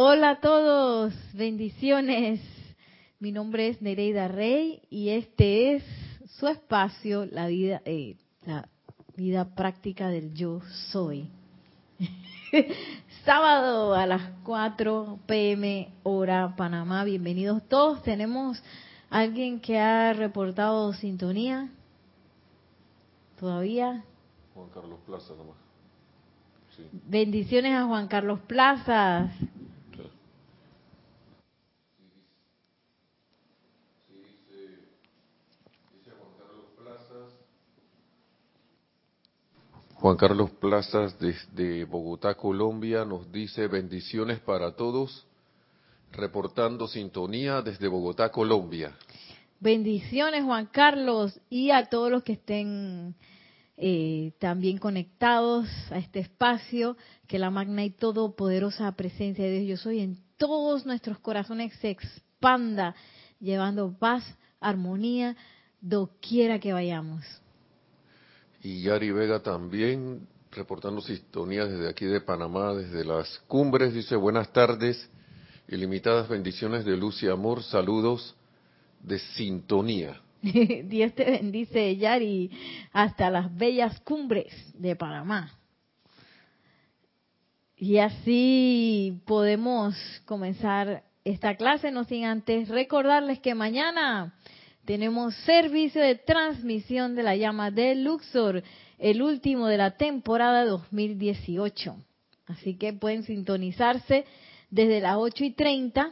Hola a todos, bendiciones. Mi nombre es Nereida Rey y este es su espacio, la vida, eh, la vida práctica del yo soy. Sábado a las 4 pm hora Panamá. Bienvenidos todos. Tenemos alguien que ha reportado sintonía. Todavía. Juan Carlos Plaza nomás. Sí. Bendiciones a Juan Carlos Plazas. Juan Carlos Plazas desde Bogotá, Colombia, nos dice bendiciones para todos, reportando sintonía desde Bogotá, Colombia. Bendiciones Juan Carlos y a todos los que estén eh, también conectados a este espacio, que la magna y todopoderosa presencia de Dios yo soy en todos nuestros corazones se expanda, llevando paz, armonía, doquiera que vayamos. Y Yari Vega también, reportando sintonía desde aquí de Panamá, desde las cumbres, dice buenas tardes, ilimitadas bendiciones de luz y amor, saludos de sintonía. Dios te bendice, Yari, hasta las bellas cumbres de Panamá. Y así podemos comenzar esta clase, no sin antes recordarles que mañana tenemos servicio de transmisión de la llama de Luxor, el último de la temporada 2018. Así que pueden sintonizarse desde las 8 y 30.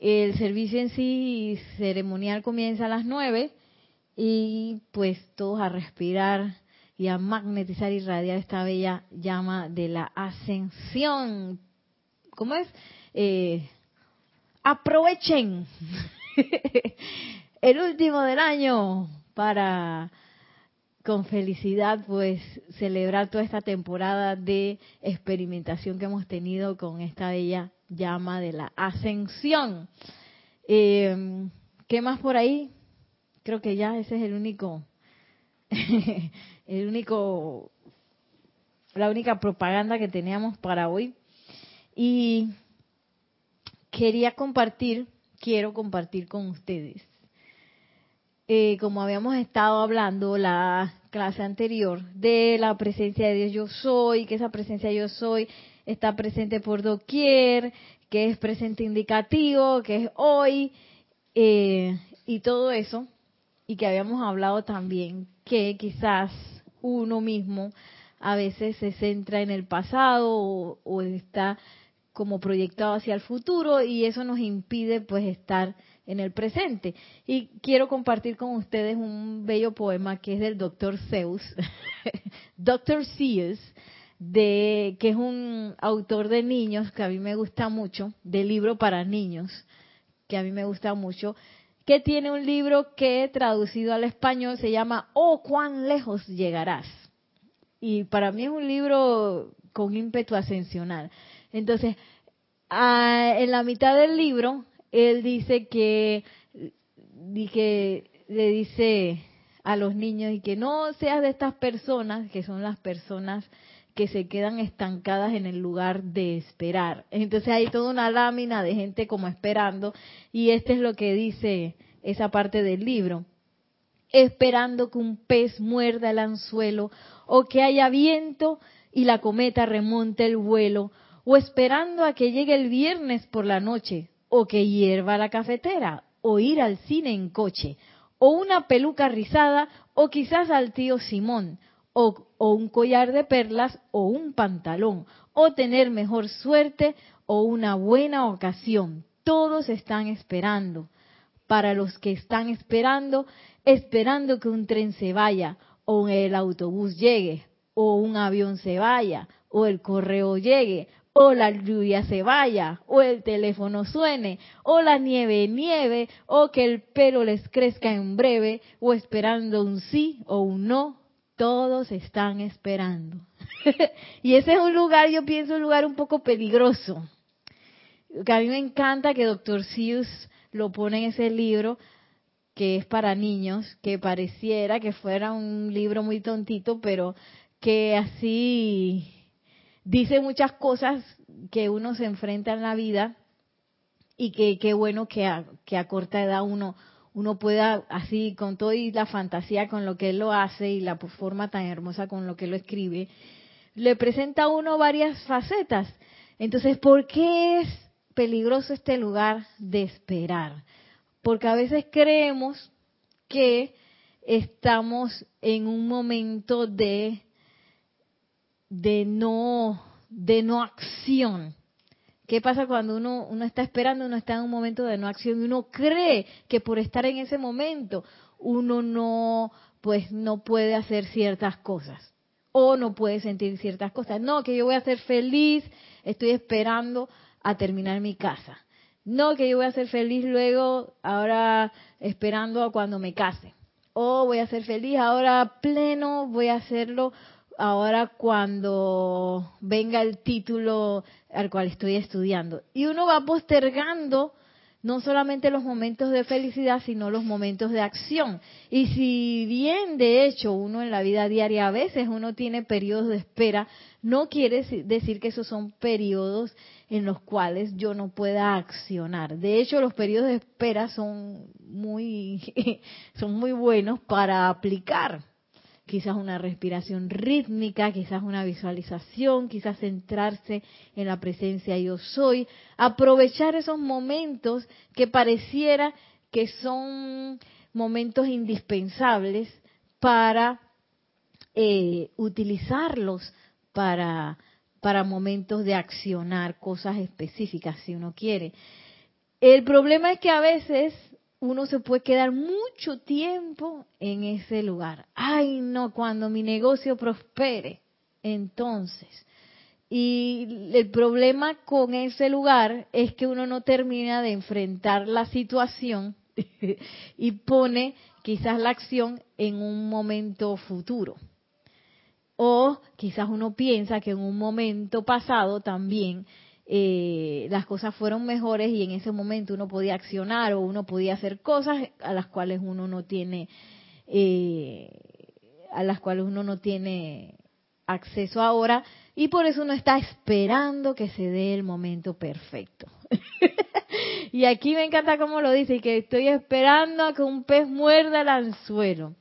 El servicio en sí ceremonial comienza a las 9 y pues todos a respirar y a magnetizar y radiar esta bella llama de la ascensión. ¿Cómo es? Eh, aprovechen el último del año para con felicidad pues celebrar toda esta temporada de experimentación que hemos tenido con esta bella llama de la ascensión. Eh, ¿Qué más por ahí? Creo que ya ese es el único, el único, la única propaganda que teníamos para hoy. Y quería compartir, quiero compartir con ustedes eh, como habíamos estado hablando la clase anterior, de la presencia de Dios yo soy, que esa presencia yo soy está presente por doquier, que es presente indicativo, que es hoy, eh, y todo eso, y que habíamos hablado también que quizás uno mismo a veces se centra en el pasado o, o está como proyectado hacia el futuro y eso nos impide pues estar en el presente. Y quiero compartir con ustedes un bello poema que es del doctor Zeus, doctor Zeus, de, que es un autor de niños que a mí me gusta mucho, de libro para niños, que a mí me gusta mucho, que tiene un libro que traducido al español se llama Oh, cuán lejos llegarás. Y para mí es un libro con ímpetu ascensional. Entonces, ah, en la mitad del libro él dice que, le dice a los niños y que no seas de estas personas, que son las personas que se quedan estancadas en el lugar de esperar. Entonces hay toda una lámina de gente como esperando y este es lo que dice esa parte del libro. Esperando que un pez muerda el anzuelo o que haya viento y la cometa remonte el vuelo o esperando a que llegue el viernes por la noche o que hierva la cafetera, o ir al cine en coche, o una peluca rizada, o quizás al tío Simón, o, un collar de perlas, o un pantalón, o tener mejor suerte, o una buena ocasión. Todos están esperando. Para los que están esperando, esperando que un tren se vaya, o el autobús llegue, o un avión se vaya, o el correo llegue, o la lluvia se vaya, o el teléfono suene, o la nieve nieve, o que el pelo les crezca en breve, o esperando un sí o un no, todos están esperando. y ese es un lugar, yo pienso, un lugar un poco peligroso. Que a mí me encanta que Dr. Seuss lo pone en ese libro, que es para niños, que pareciera que fuera un libro muy tontito, pero que así dice muchas cosas que uno se enfrenta en la vida y que qué bueno que a, que a corta edad uno uno pueda así con toda la fantasía con lo que él lo hace y la forma tan hermosa con lo que lo escribe, le presenta a uno varias facetas. Entonces, ¿por qué es peligroso este lugar de esperar? Porque a veces creemos que estamos en un momento de de no de no acción. ¿Qué pasa cuando uno, uno está esperando, uno está en un momento de no acción y uno cree que por estar en ese momento uno no pues no puede hacer ciertas cosas o no puede sentir ciertas cosas. No, que yo voy a ser feliz, estoy esperando a terminar mi casa. No, que yo voy a ser feliz luego, ahora esperando a cuando me case. O voy a ser feliz ahora pleno, voy a hacerlo ahora cuando venga el título al cual estoy estudiando. Y uno va postergando no solamente los momentos de felicidad, sino los momentos de acción. Y si bien, de hecho, uno en la vida diaria a veces uno tiene periodos de espera, no quiere decir que esos son periodos en los cuales yo no pueda accionar. De hecho, los periodos de espera son muy, son muy buenos para aplicar quizás una respiración rítmica, quizás una visualización, quizás centrarse en la presencia yo soy, aprovechar esos momentos que pareciera que son momentos indispensables para eh, utilizarlos para, para momentos de accionar cosas específicas si uno quiere. El problema es que a veces uno se puede quedar mucho tiempo en ese lugar. Ay, no, cuando mi negocio prospere, entonces. Y el problema con ese lugar es que uno no termina de enfrentar la situación y pone quizás la acción en un momento futuro. O quizás uno piensa que en un momento pasado también eh, las cosas fueron mejores y en ese momento uno podía accionar o uno podía hacer cosas a las cuales uno no tiene eh, a las cuales uno no tiene acceso ahora y por eso uno está esperando que se dé el momento perfecto. y aquí me encanta cómo lo dice, que estoy esperando a que un pez muerda el anzuelo.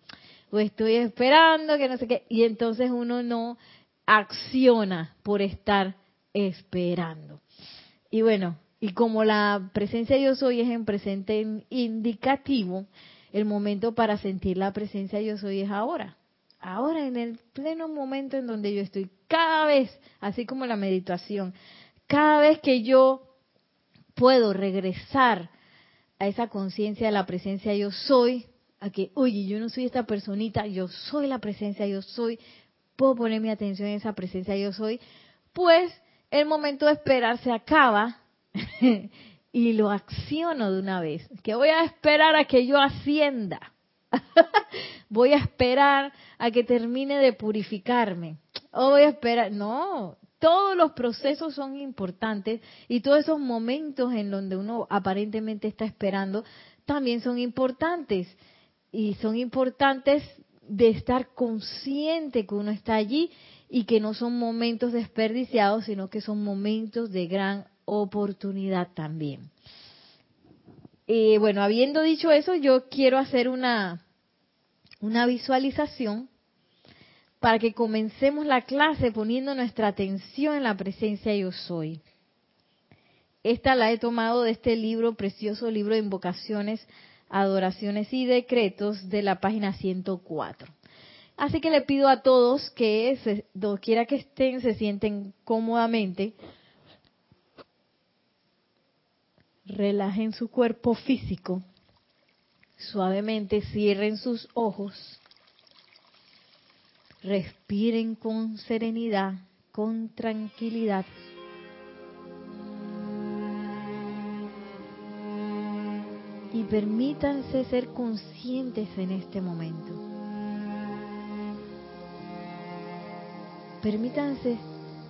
O estoy esperando que no sé qué. Y entonces uno no acciona por estar esperando. Y bueno, y como la presencia yo soy es en presente indicativo, el momento para sentir la presencia yo soy es ahora. Ahora, en el pleno momento en donde yo estoy, cada vez, así como la meditación, cada vez que yo puedo regresar a esa conciencia de la presencia yo soy, a que, oye, yo no soy esta personita, yo soy la presencia yo soy, puedo poner mi atención en esa presencia yo soy, pues el momento de esperar se acaba y lo acciono de una vez. Que voy a esperar a que yo ascienda. voy a esperar a que termine de purificarme. O voy a esperar. No, todos los procesos son importantes y todos esos momentos en donde uno aparentemente está esperando también son importantes. Y son importantes de estar consciente que uno está allí y que no son momentos desperdiciados, sino que son momentos de gran oportunidad también. Eh, bueno, habiendo dicho eso, yo quiero hacer una, una visualización para que comencemos la clase poniendo nuestra atención en la presencia yo soy. Esta la he tomado de este libro, precioso libro de invocaciones, adoraciones y decretos de la página 104. Así que le pido a todos que, se, quiera que estén, se sienten cómodamente, relajen su cuerpo físico, suavemente cierren sus ojos, respiren con serenidad, con tranquilidad. Y permítanse ser conscientes en este momento. Permítanse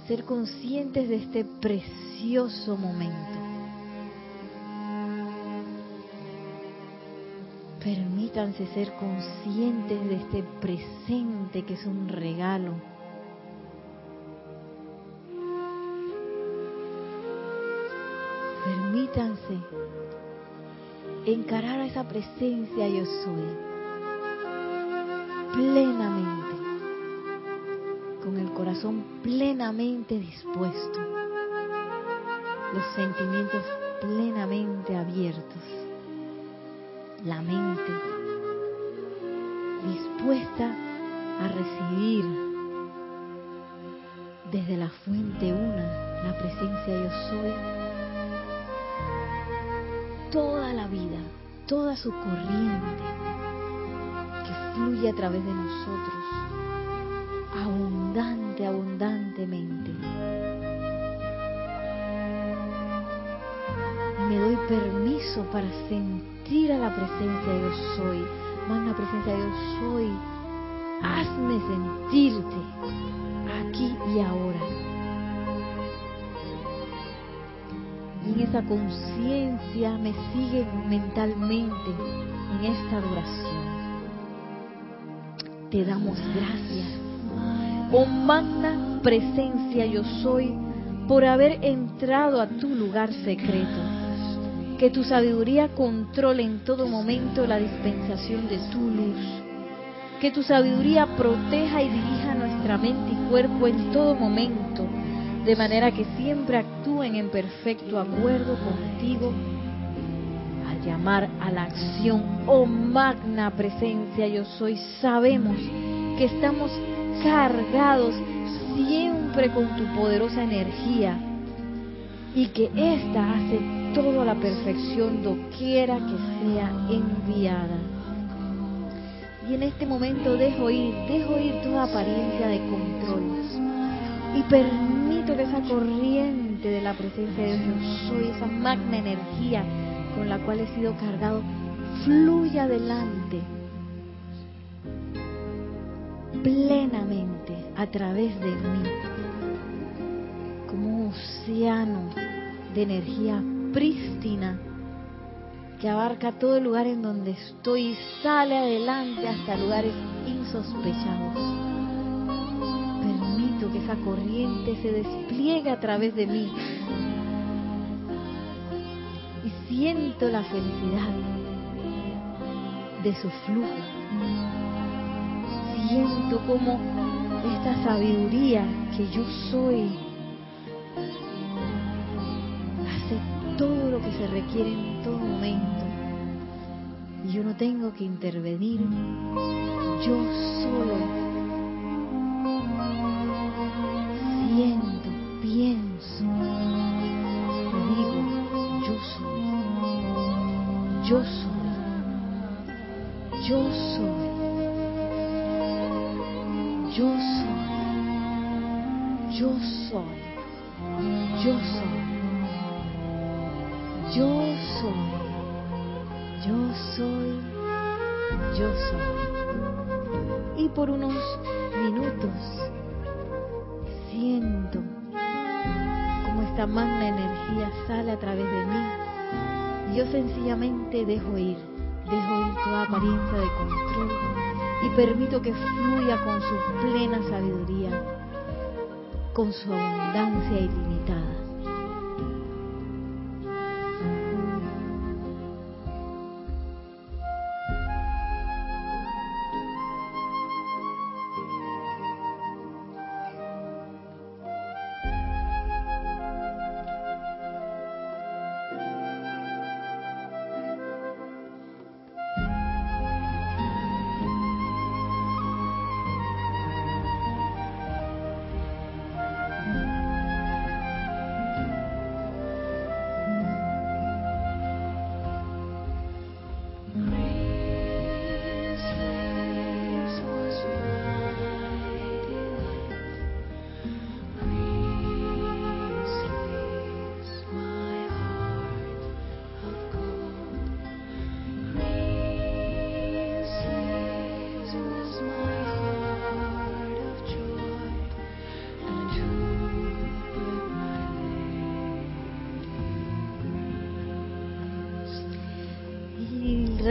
ser conscientes de este precioso momento. Permítanse ser conscientes de este presente que es un regalo. permítanse encarar a esa presencia yo soy plenamente, corazón plenamente dispuesto, los sentimientos plenamente abiertos, la mente dispuesta a recibir desde la fuente una, la presencia yo soy, toda la vida, toda su corriente que fluye a través de nosotros, para sentir a la presencia yo soy, magna presencia yo soy, hazme sentirte aquí y ahora. y en esa conciencia me sigue mentalmente en esta adoración. Te damos gracias, oh magna presencia yo soy, por haber entrado a tu lugar secreto. Que tu sabiduría controle en todo momento la dispensación de tu luz. Que tu sabiduría proteja y dirija nuestra mente y cuerpo en todo momento de manera que siempre actúen en perfecto acuerdo contigo al llamar a la acción, oh magna presencia yo soy, sabemos que estamos cargados siempre con tu poderosa energía y que ésta hace todo a la perfección doquiera que sea enviada. Y en este momento dejo ir, dejo ir toda apariencia de control y permito que esa corriente de la presencia de Dios, soy, esa magna energía con la cual he sido cargado, fluya adelante plenamente a través de mí, como un océano de energía prístina que abarca todo el lugar en donde estoy y sale adelante hasta lugares insospechados que esa corriente se despliegue a través de mí. Y siento la felicidad de su flujo. Siento como esta sabiduría que yo soy todo lo que se requiere en todo momento. Y yo no tengo que intervenir. Yo solo dejo ir, dejo ir toda apariencia de control y permito que fluya con su plena sabiduría, con su abundancia ilimitada.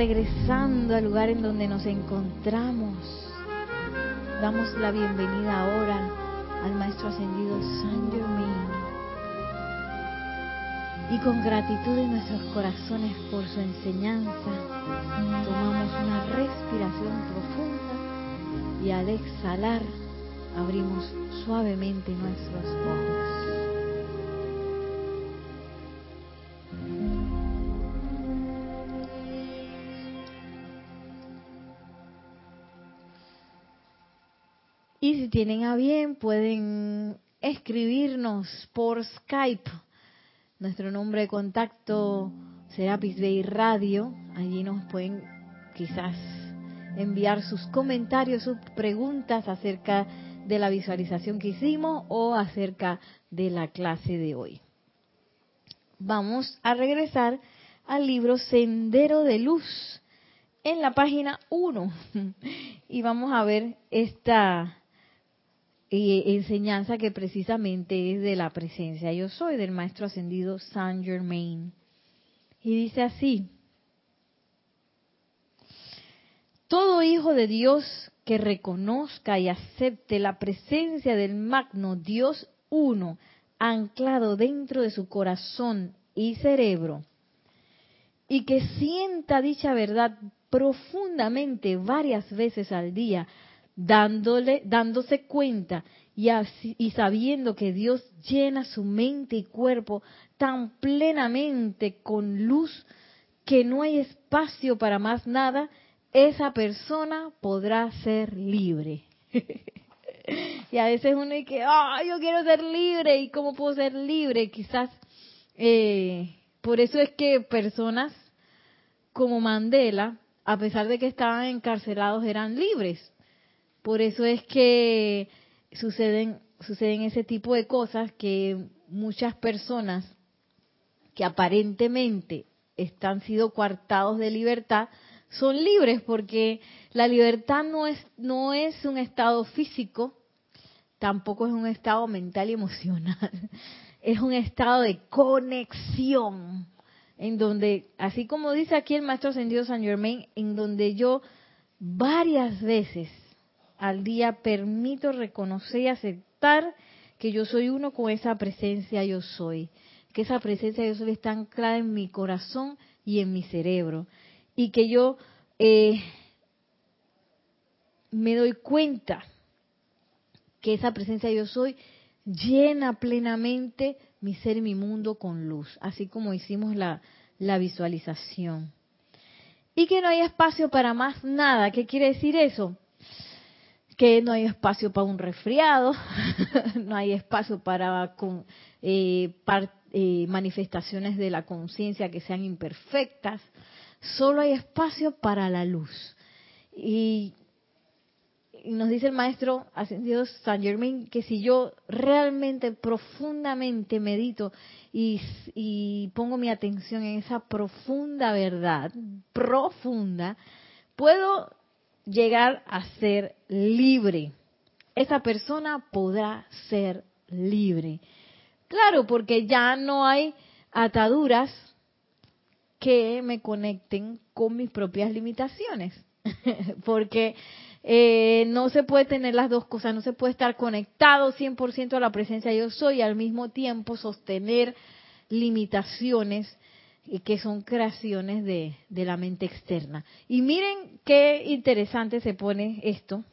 Regresando al lugar en donde nos encontramos, damos la bienvenida ahora al Maestro Ascendido San Germain. Y con gratitud en nuestros corazones por su enseñanza, tomamos una respiración profunda y al exhalar abrimos suavemente nuestros ojos. Tienen a bien, pueden escribirnos por Skype. Nuestro nombre de contacto será Bay Radio. Allí nos pueden quizás enviar sus comentarios, sus preguntas acerca de la visualización que hicimos o acerca de la clase de hoy. Vamos a regresar al libro Sendero de Luz en la página 1 y vamos a ver esta enseñanza que precisamente es de la presencia yo soy del maestro ascendido Saint Germain. Y dice así, todo hijo de Dios que reconozca y acepte la presencia del magno Dios uno anclado dentro de su corazón y cerebro, y que sienta dicha verdad profundamente varias veces al día, dándole, dándose cuenta y, sabiendo que Dios llena su mente y cuerpo tan plenamente con luz que no hay espacio para más nada, esa persona podrá ser libre. y a veces uno dice que, ah, yo quiero ser libre, ¿y cómo puedo ser libre? Quizás, eh, por eso es que personas como Mandela, a pesar de que estaban encarcelados, eran libres. Por eso es que suceden, suceden ese tipo de cosas que muchas personas que aparentemente están sido coartados de libertad son libres porque la libertad no es no es un estado físico, tampoco es un estado mental y emocional. Es un estado de conexión en donde, así como dice aquí el maestro ascendido San Germain, en donde yo varias veces al día permito reconocer y aceptar que yo soy uno con esa presencia yo soy, que esa presencia yo soy está anclada en mi corazón y en mi cerebro, y que yo eh, me doy cuenta que esa presencia yo soy llena plenamente mi ser y mi mundo con luz, así como hicimos la, la visualización. Y que no hay espacio para más nada. ¿Qué quiere decir eso? Que no hay espacio para un resfriado, no hay espacio para eh, eh, manifestaciones de la conciencia que sean imperfectas, solo hay espacio para la luz. Y, nos dice el maestro ascendido San Germain que si yo realmente profundamente medito y pongo mi atención en esa profunda verdad, profunda, puedo llegar a ser libre. Esa persona podrá ser libre. Claro, porque ya no hay ataduras que me conecten con mis propias limitaciones. porque eh, no se puede tener las dos cosas, no se puede estar conectado 100% a la presencia yo soy y al mismo tiempo sostener limitaciones que son creaciones de, de la mente externa. Y miren qué interesante se pone esto.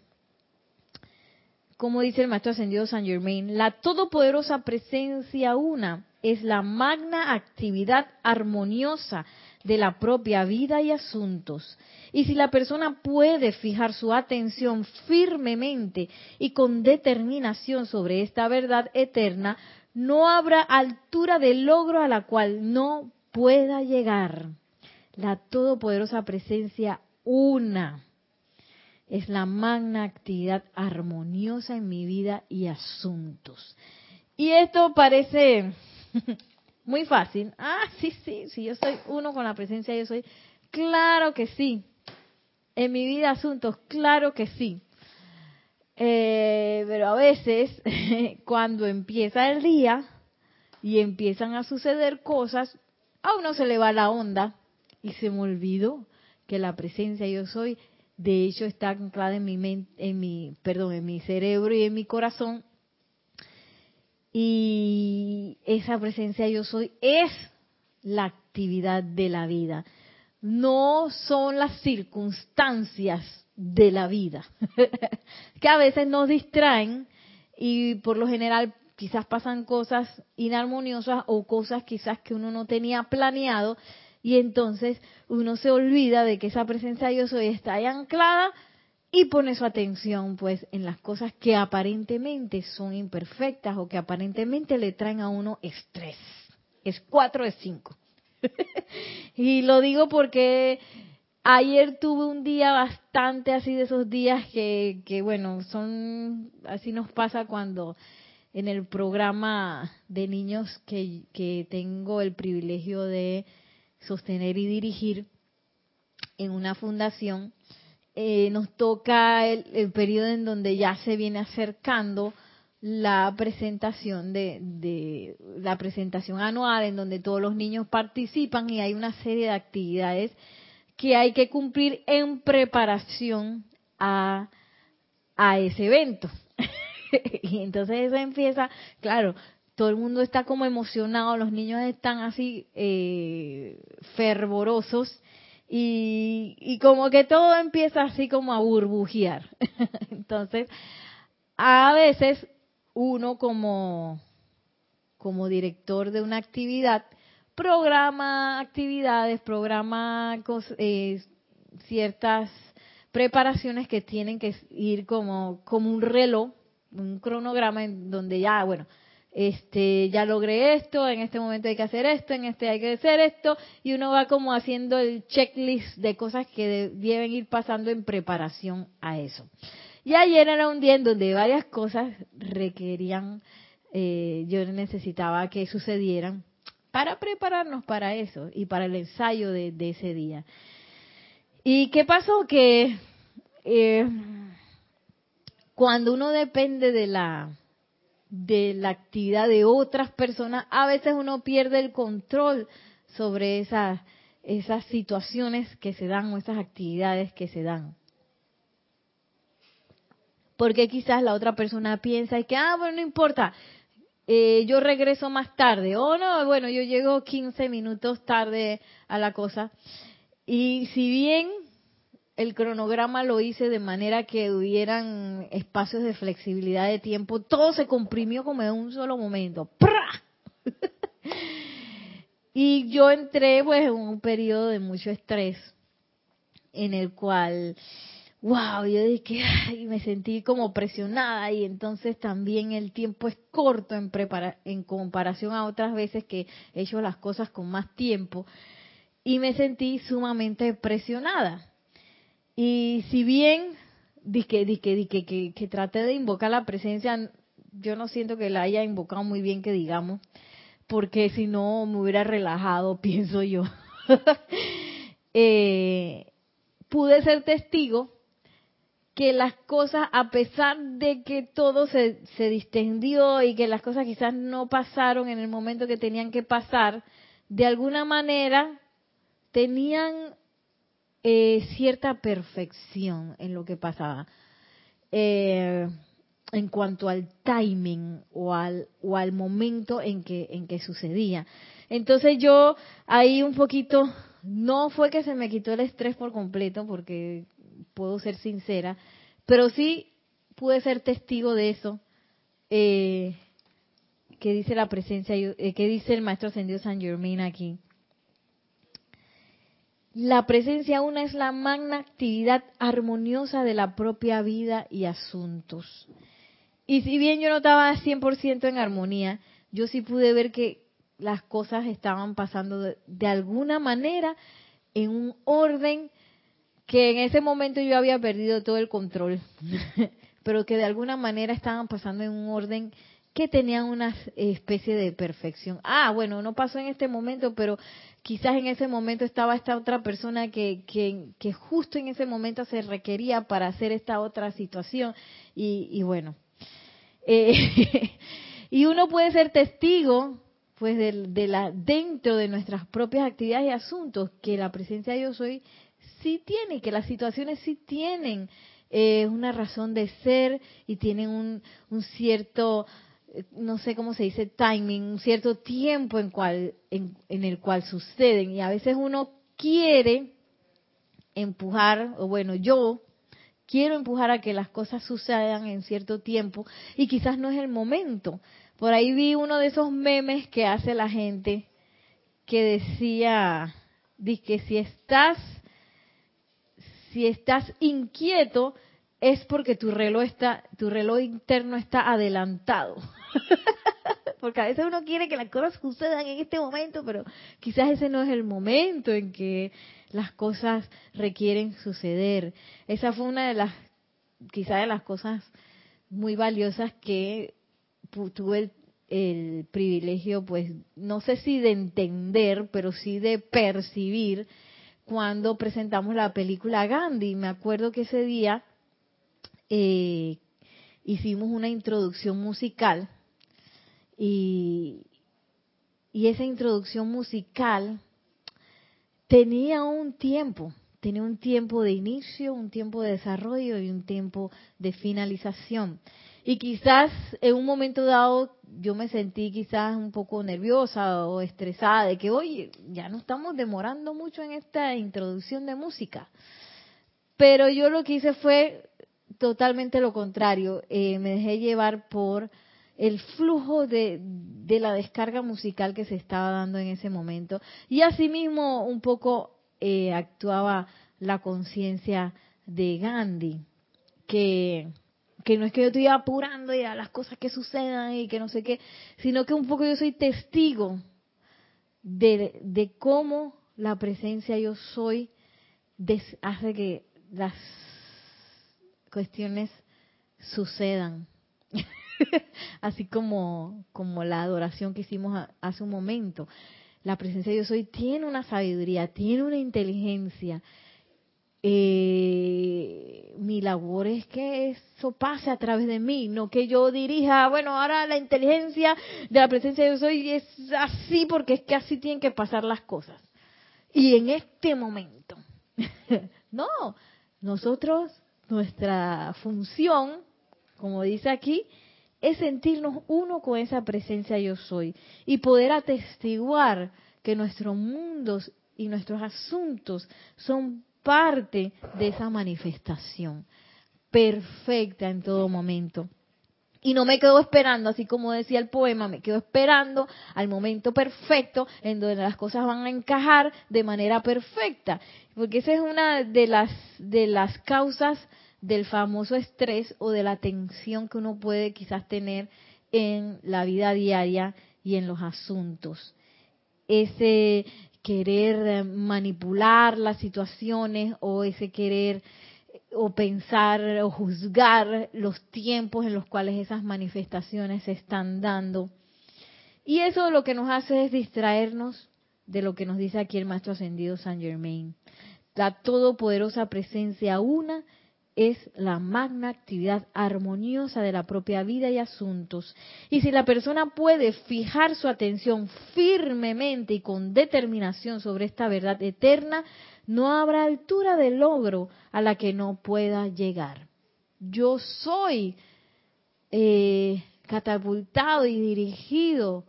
Como dice el maestro ascendido San Germain, la todopoderosa presencia una es la magna actividad armoniosa de la propia vida y asuntos. Y si la persona puede fijar su atención firmemente y con determinación sobre esta verdad eterna, no habrá altura de logro a la cual no pueda llegar la todopoderosa presencia una. Es la magna actividad armoniosa en mi vida y asuntos. Y esto parece muy fácil. Ah, sí, sí, si yo soy uno con la presencia, yo soy. Claro que sí. En mi vida asuntos, claro que sí. Eh, pero a veces, cuando empieza el día y empiezan a suceder cosas, a uno se le va la onda y se me olvidó que la presencia yo soy, de hecho está anclada en mi mente, en mi, perdón, en mi cerebro y en mi corazón. Y esa presencia yo soy es la actividad de la vida, no son las circunstancias de la vida, que a veces nos distraen y por lo general quizás pasan cosas inarmoniosas o cosas quizás que uno no tenía planeado y entonces uno se olvida de que esa presencia yo soy está ahí anclada y pone su atención pues en las cosas que aparentemente son imperfectas o que aparentemente le traen a uno estrés. Es cuatro de cinco. y lo digo porque ayer tuve un día bastante así de esos días que, que bueno, son, así nos pasa cuando en el programa de niños que, que tengo el privilegio de sostener y dirigir en una fundación, eh, nos toca el, periodo en donde ya se viene acercando la presentación de, de, la presentación anual en donde todos los niños participan y hay una serie de actividades que hay que cumplir en preparación a, a ese evento. y entonces eso empieza, claro, todo el mundo está como emocionado, los niños están así eh, fervorosos y, como que todo empieza así como a burbujear. Entonces, a veces uno como, como director de una actividad programa actividades, programa eh, ciertas preparaciones que tienen que ir como, como un reloj, un cronograma en donde ya, bueno, este, ya logré esto, en este momento hay que hacer esto, en este hay que hacer esto, y uno va como haciendo el checklist de cosas que deben ir pasando en preparación a eso. Y ayer era un día en donde varias cosas requerían, eh, yo necesitaba que sucedieran para prepararnos para eso y para el ensayo de, ese día. ¿Y qué pasó? Que eh, cuando uno depende de la de la actividad de otras personas, a veces uno pierde el control sobre esas, esas situaciones que se dan o esas actividades que se dan. Porque quizás la otra persona piensa y que, ah, bueno, no importa, eh, yo regreso más tarde. O no, bueno, yo llego 15 minutos tarde a la cosa. Y si bien el cronograma lo hice de manera que hubieran espacios de flexibilidad de tiempo. Todo se comprimió como en un solo momento. y yo entré pues en un periodo de mucho estrés en el cual, wow, yo dije, ay, me sentí como presionada y entonces también el tiempo es corto en, en comparación a otras veces que he hecho las cosas con más tiempo y me sentí sumamente presionada y si bien dije, dije, que, que traté de invocar la presencia, yo no siento que la haya invocado muy bien, que digamos, porque si no me hubiera relajado, pienso yo. Eh, pude ser testigo que las cosas, a pesar de que todo se, se distendió y que las cosas quizás no pasaron en el momento que tenían que pasar, de alguna manera tenían eh, cierta perfección en lo que pasaba. Eh, en cuanto al timing o al, o al momento en que, en que sucedía. Entonces yo ahí un poquito, no fue que se me quitó el estrés por completo, porque puedo ser sincera, pero sí pude ser testigo de eso, eh, que dice la presencia, que dice el maestro ascendido San Germain aquí, la presencia una es la magna actividad armoniosa de la propia vida y asuntos. Y si bien yo no estaba 100% en armonía, yo sí pude ver que las cosas estaban pasando de, alguna manera en un orden que en ese momento yo había perdido todo el control, pero que de alguna manera estaban pasando en un orden que tenían una especie de perfección. Ah, bueno, no pasó en este momento, pero quizás en ese momento estaba esta otra persona que, que, justo en ese momento se requería para hacer esta otra situación. Y, bueno, eh, y uno puede ser testigo pues de, la dentro de nuestras propias actividades y asuntos que la presencia de yo soy sí tiene, que las situaciones sí tienen eh, una razón de ser y tienen un, un cierto no sé cómo se dice, timing, un cierto tiempo en, cual, en, en el cual suceden. Y a veces uno quiere empujar, o bueno, yo quiero empujar a que las cosas sucedan en cierto tiempo y quizás no es el momento. Por ahí vi uno de esos memes que hace la gente que decía, que si estás, si estás inquieto es porque tu reloj está, tu reloj interno está adelantado. porque a veces uno quiere que las cosas sucedan en este momento, pero quizás ese no es el momento en que las cosas requieren suceder. Esa fue una de las, quizás de las cosas muy valiosas que tuve el, el privilegio, pues, no sé si de entender, pero sí de percibir cuando presentamos la película Gandhi. Me acuerdo que ese día eh, hicimos una introducción musical y, y esa introducción musical tenía un tiempo, tenía un tiempo de inicio, un tiempo de desarrollo y un tiempo de finalización. Y quizás en un momento dado yo me sentí quizás un poco nerviosa o estresada de que, oye, ya no estamos demorando mucho en esta introducción de música. Pero yo lo que hice fue totalmente lo contrario. Eh, me dejé llevar por el flujo de, de, la descarga musical que se estaba dando en ese momento. Y asimismo un poco eh, actuaba la conciencia de Gandhi, que que no es que yo estoy apurando ya las cosas que sucedan y que no sé qué, sino que un poco yo soy testigo de, de cómo la presencia yo soy hace que las cuestiones sucedan. Así como, como la adoración que hicimos hace un momento. La presencia yo soy tiene una sabiduría, tiene una inteligencia, eh, mi labor es que eso pase a través de mí, no que yo dirija, bueno, ahora la inteligencia de la presencia de yo soy es así porque es que así tienen que pasar las cosas. Y en este momento, no, nosotros, nuestra función, como dice aquí, es sentirnos uno con esa presencia yo soy y poder atestiguar que nuestros mundos y nuestros asuntos son parte de esa manifestación perfecta en todo momento. Y no me quedo esperando, así como decía el poema, me quedo esperando al momento perfecto en donde las cosas van a encajar de manera perfecta. Porque esa es una de las, de las causas del famoso estrés o de la tensión que uno puede quizás tener en la vida diaria y en los asuntos. Ese querer manipular las situaciones o ese querer o pensar o juzgar los tiempos en los cuales esas manifestaciones se están dando. Y eso lo que nos hace es distraernos de lo que nos dice aquí el Maestro Ascendido San Germain. La todopoderosa presencia una es la magna actividad armoniosa de la propia vida y asuntos. Y si la persona puede fijar su atención firmemente y con determinación sobre esta verdad eterna, no habrá altura de logro a la que no pueda llegar. Yo soy eh, catapultado y dirigido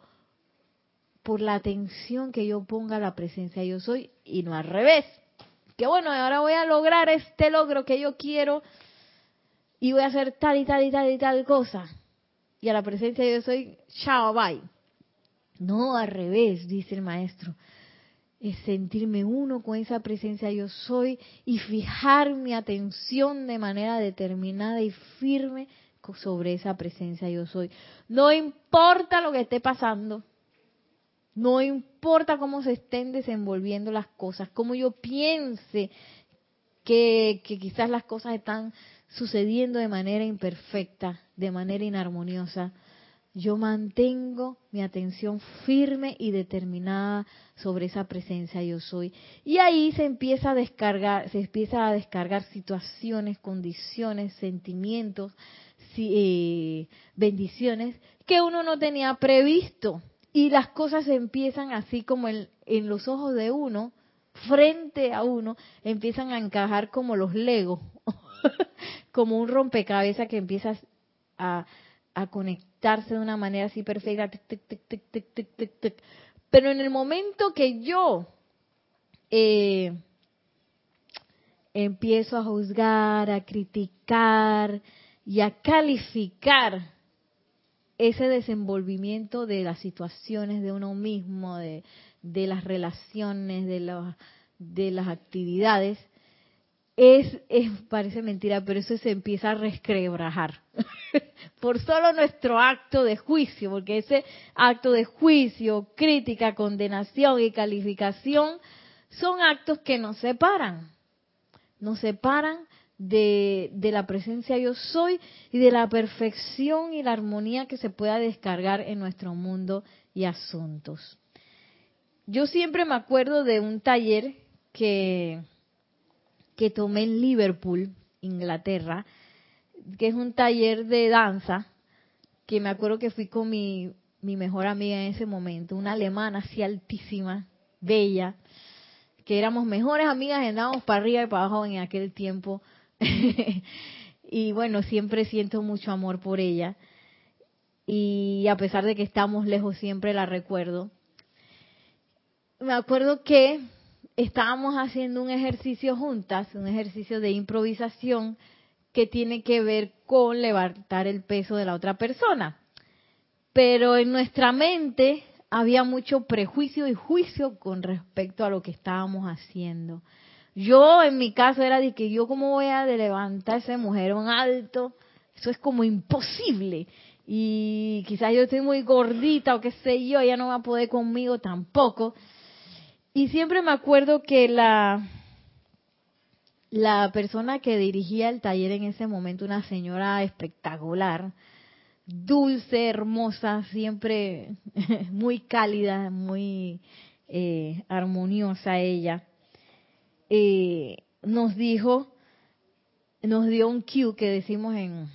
por la atención que yo ponga a la presencia yo soy y no al revés que bueno, ahora voy a lograr este logro que yo quiero y voy a hacer tal y tal y tal y tal cosa. Y a la presencia yo soy, chao, bye. No, al revés, dice el maestro. Es sentirme uno con esa presencia yo soy y fijar mi atención de manera determinada y firme sobre esa presencia yo soy. No importa lo que esté pasando, no importa cómo se estén desenvolviendo las cosas, cómo yo piense que, quizás las cosas están sucediendo de manera imperfecta, de manera inarmoniosa, yo mantengo mi atención firme y determinada sobre esa presencia yo soy. Y ahí se empieza a descargar, se empieza a descargar situaciones, condiciones, sentimientos, eh, bendiciones que uno no tenía previsto y las cosas empiezan así como en, los ojos de uno, frente a uno, empiezan a encajar como los legos, como un rompecabezas que empiezas a, a conectarse de una manera así perfecta, pero en el momento que yo eh, empiezo a juzgar, a criticar y a calificar ese desenvolvimiento de las situaciones de uno mismo, de, las relaciones, de, de las actividades, es, es, parece mentira, pero eso se empieza a resquebrajar por solo nuestro acto de juicio, porque ese acto de juicio, crítica, condenación y calificación son actos que nos separan, nos separan de, de la presencia yo soy y de la perfección y la armonía que se pueda descargar en nuestro mundo y asuntos. Yo siempre me acuerdo de un taller que que tomé en Liverpool, Inglaterra, que es un taller de danza, que me acuerdo que fui con mi, mi mejor amiga en ese momento, una alemana así altísima, bella, que éramos mejores amigas, andábamos para arriba y para abajo en aquel tiempo. y bueno, siempre siento mucho amor por ella. Y a pesar de que estamos lejos, siempre la recuerdo. Me acuerdo que estábamos haciendo un ejercicio juntas, un ejercicio de improvisación que tiene que ver con levantar el peso de la otra persona. Pero en nuestra mente había mucho prejuicio y juicio con respecto a lo que estábamos haciendo. Yo en mi caso era de que yo cómo voy a levantar ese mujerón alto, eso es como imposible. Y quizás yo estoy muy gordita o qué sé yo, ella no va a poder conmigo tampoco. Y siempre me acuerdo que la, la persona que dirigía el taller en ese momento, una señora espectacular, dulce, hermosa, siempre muy cálida, muy eh, armoniosa ella, eh, nos dijo, nos dio un cue que decimos en,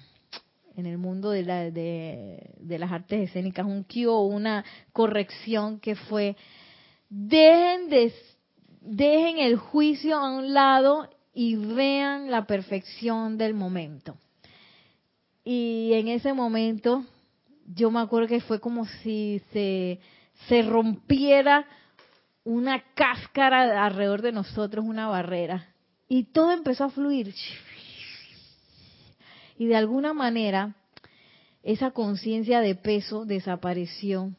en el mundo de, la, de, de las artes escénicas, un cue o una corrección que fue dejen, dejen el juicio a un lado y vean la perfección del momento. Y en ese momento yo me acuerdo que fue como si se, se rompiera una cáscara alrededor de nosotros, una barrera. Y todo empezó a fluir. Y de alguna manera esa conciencia de peso desapareció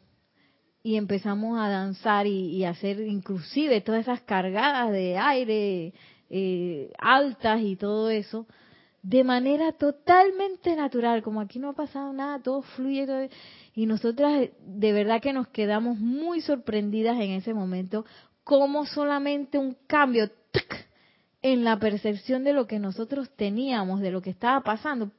y empezamos a danzar y, hacer inclusive todas esas cargadas de aire eh, altas y todo eso de manera totalmente natural, como aquí no ha pasado nada, todo fluye y nosotras de verdad que nos quedamos muy sorprendidas en ese momento como solamente un cambio en la percepción de lo que nosotros teníamos, de lo que estaba pasando,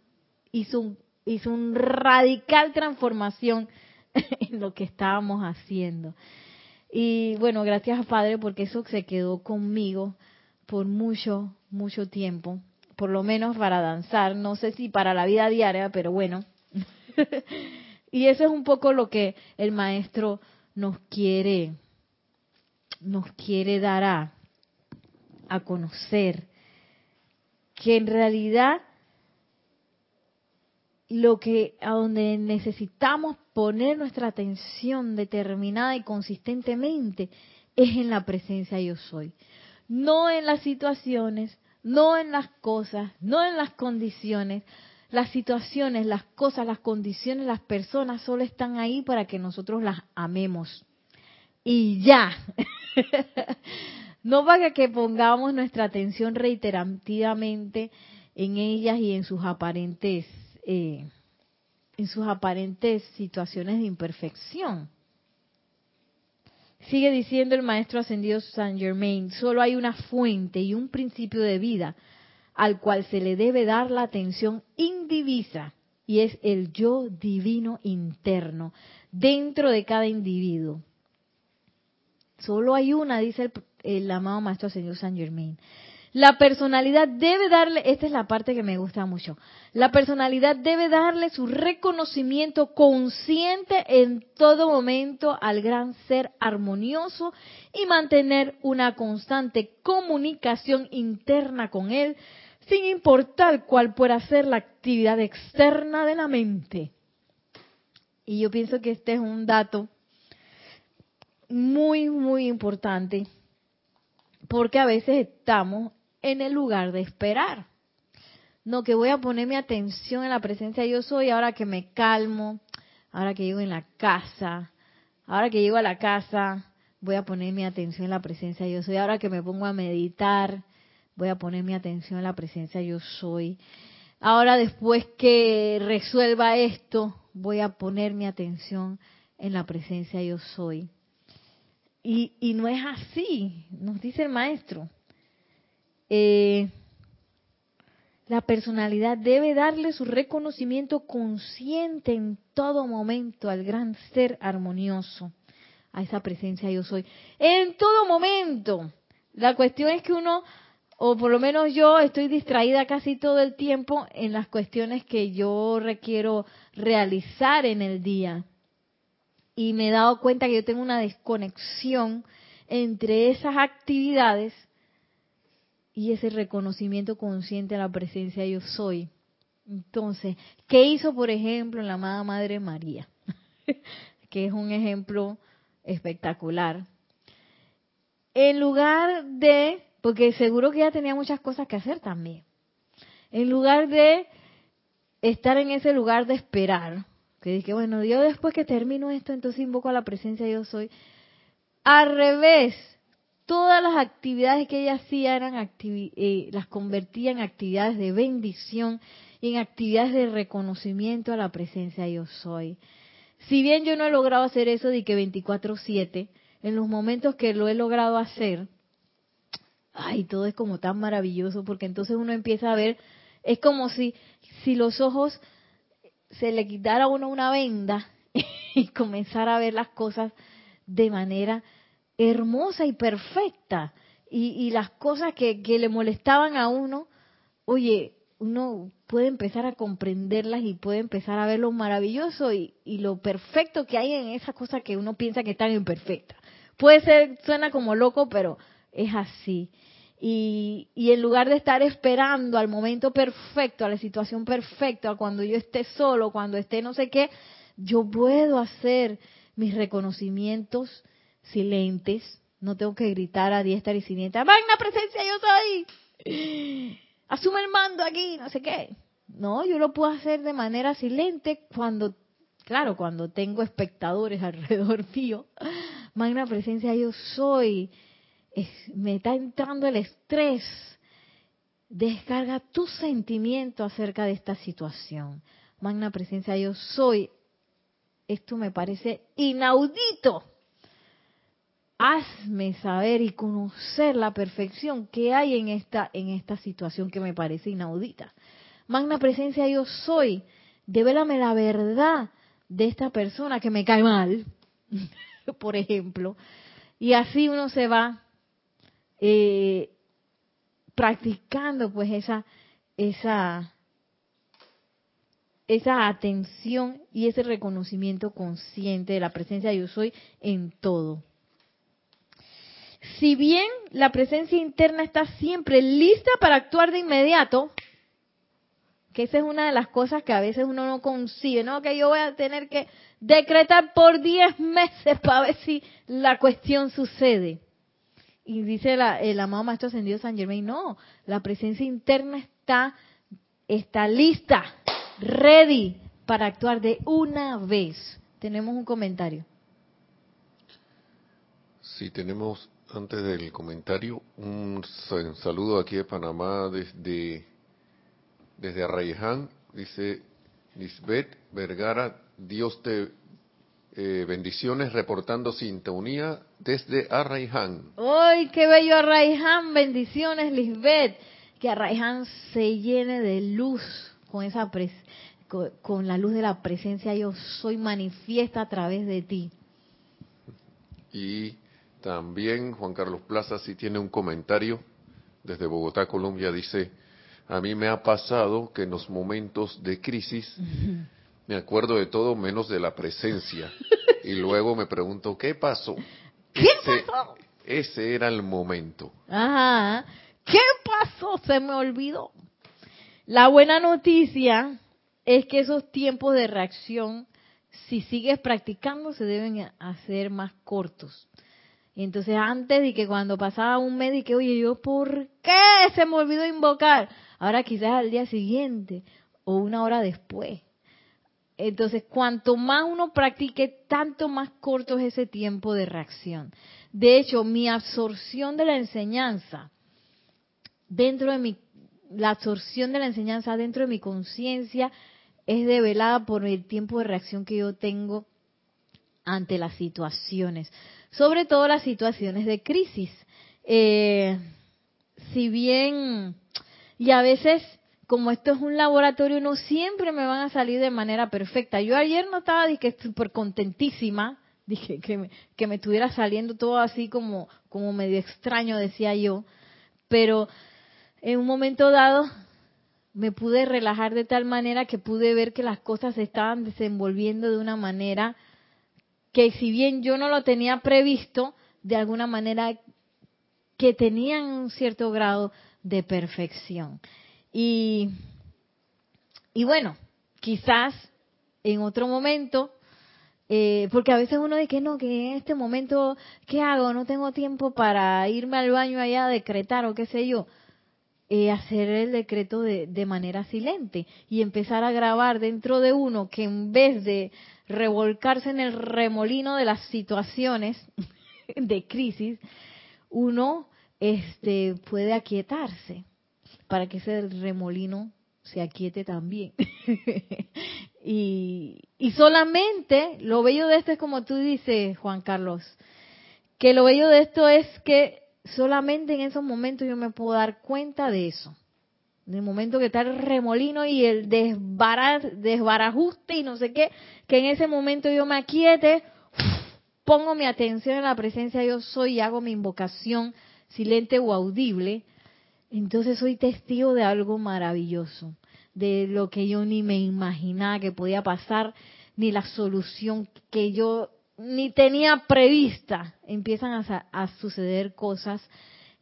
hizo hizo un radical transformación en lo que estábamos haciendo. Y bueno, gracias Padre porque eso se quedó conmigo por mucho, mucho tiempo, por lo menos para danzar, no sé si para la vida diaria, pero bueno. y eso es un poco lo que el maestro nos quiere nos quiere dar a, a conocer que en realidad lo que a donde necesitamos poner nuestra atención determinada y consistentemente es en la presencia yo soy. No en las situaciones, no en las cosas, no en las condiciones. Las situaciones, las cosas, las condiciones, las personas solo están ahí para que nosotros las amemos. Y ya. no para que pongamos nuestra atención reiterativamente en ellas y en sus aparentes eh, en sus aparentes situaciones de imperfección. Sigue diciendo el maestro ascendido Saint Germain, solo hay una fuente y un principio de vida al cual se le debe dar la atención indivisa y es el yo divino interno dentro de cada individuo. Solo hay una, dice el, amado maestro ascendido Saint Germain. La personalidad debe darle, esta es la parte que me gusta mucho, la personalidad debe darle su reconocimiento consciente en todo momento al gran ser armonioso y mantener una constante comunicación interna con él, sin importar cuál pueda ser la actividad externa de la mente. Y yo pienso que este es un dato muy, muy importante, porque a veces estamos en el lugar de esperar. No, que voy a poner mi atención en la presencia de yo soy ahora que me calmo, ahora que llego en la casa, ahora que llego a la casa, voy a poner mi atención en la presencia de yo soy, ahora que me pongo a meditar, voy a poner mi atención en la presencia de yo soy. Ahora después que resuelva esto, voy a poner mi atención en la presencia de yo soy. Y, y no es así, nos dice el maestro. Eh, la personalidad debe darle su reconocimiento consciente en todo momento al gran ser armonioso, a esa presencia yo soy. En todo momento. La cuestión es que uno, o por lo menos yo, estoy distraída casi todo el tiempo en las cuestiones que yo requiero realizar en el día. Y me he dado cuenta que yo tengo una desconexión entre esas actividades y ese reconocimiento consciente a la presencia de yo soy. Entonces, ¿qué hizo, por ejemplo, la amada Madre María? que es un ejemplo espectacular. En lugar de, porque seguro que ella tenía muchas cosas que hacer también, en lugar de estar en ese lugar de esperar, que dije, bueno, yo después que termino esto, entonces invoco a la presencia de yo soy, al revés, todas las actividades que ella hacía eran eh, las convertía en actividades de bendición y en actividades de reconocimiento a la presencia yo soy. Si bien yo no he logrado hacer eso de que 24/7, en los momentos que lo he logrado hacer, ay, todo es como tan maravilloso porque entonces uno empieza a ver, es como si si los ojos se le quitara a uno una venda y comenzara a ver las cosas de manera hermosa y perfecta. Y, las cosas que, le molestaban a uno, oye, uno puede empezar a comprenderlas y puede empezar a ver lo maravilloso y, lo perfecto que hay en esas cosas que uno piensa que están imperfectas. Puede ser, suena como loco, pero es así. Y, y, en lugar de estar esperando al momento perfecto, a la situación perfecta, cuando yo esté solo, cuando esté no sé qué, yo puedo hacer mis reconocimientos silentes, no tengo que gritar a diestra y siniestra, magna presencia yo soy, asume el mando aquí, no sé qué. No, yo lo puedo hacer de manera silente cuando, claro, cuando tengo espectadores alrededor mío. Magna presencia yo soy, me está entrando el estrés. Descarga tu sentimiento acerca de esta situación. Magna presencia yo soy. Esto me parece inaudito hazme saber y conocer la perfección que hay en esta, en esta situación que me parece inaudita. Magna presencia yo soy, devélame la verdad de esta persona que me cae mal, por ejemplo. Y así uno se va eh, practicando pues esa, esa, esa atención y ese reconocimiento consciente de la presencia de yo soy en todo si bien la presencia interna está siempre lista para actuar de inmediato, que esa es una de las cosas que a veces uno no consigue, ¿no? Que yo voy a tener que decretar por 10 meses para ver si la cuestión sucede. Y dice la, el amado Maestro Ascendido San Germain, no, la presencia interna está, está lista, ready para actuar de una vez. Tenemos un comentario. Sí, tenemos antes del comentario, un saludo aquí de Panamá desde, desde Arraiján. Dice Lisbeth Vergara, Dios te eh, bendiciones reportando sintonía desde Arraiján. ¡Ay, qué bello Arraiján! Bendiciones, Lisbeth. Que Arraiján se llene de luz con esa con la luz de la presencia. Yo soy manifiesta a través de ti. Y también Juan Carlos Plaza sí tiene un comentario desde Bogotá, Colombia. Dice, a mí me ha pasado que en los momentos de crisis me acuerdo de todo menos de la presencia. y luego me pregunto, ¿qué pasó? ¿Qué pasó? Ese era el momento. Ajá. ¿Qué pasó? Se me olvidó. La buena noticia es que esos tiempos de reacción si sigues practicando, se deben hacer más cortos. Y entonces antes de que cuando pasaba un mes y que, oye, yo, ¿por qué se me olvidó invocar? Ahora quizás al día siguiente o una hora después. Entonces, cuanto más uno practique, tanto más corto es ese tiempo de reacción. De hecho, mi absorción de la enseñanza dentro de mi, la absorción de la enseñanza dentro de mi conciencia es develada por el tiempo de reacción que yo tengo ante las situaciones, sobre todo las situaciones de crisis. Eh, si bien, y a veces como esto es un laboratorio, no siempre me van a salir de manera perfecta. Yo ayer no estaba dije súper contentísima, dije que me, que me estuviera saliendo todo así como, como medio extraño, decía yo, pero en un momento dado me pude relajar de tal manera que pude ver que las cosas se estaban desenvolviendo de una manera que si bien yo no lo tenía previsto, de alguna manera que tenían un cierto grado de perfección. Y, y bueno, quizás en otro momento, eh, porque a veces uno dice que no, que en este momento, ¿qué hago? No tengo tiempo para irme al baño allá a decretar o qué sé yo. Eh, hacer el decreto de, de manera silente y empezar a grabar dentro de uno que en vez de revolcarse en el remolino de las situaciones de crisis, uno este, puede aquietarse para que ese remolino se aquiete también. y, y solamente lo bello de esto es como tú dices, Juan Carlos, que lo bello de esto es que solamente en esos momentos yo me puedo dar cuenta de eso. En el momento que está el remolino y el desbarajuste y no sé qué, que en ese momento yo me aquiete, pongo mi atención en la presencia yo soy y hago mi invocación silente o audible, entonces soy testigo de algo maravilloso, de lo que yo ni me imaginaba que podía pasar, ni la solución que yo ni tenía prevista. Empiezan a, suceder cosas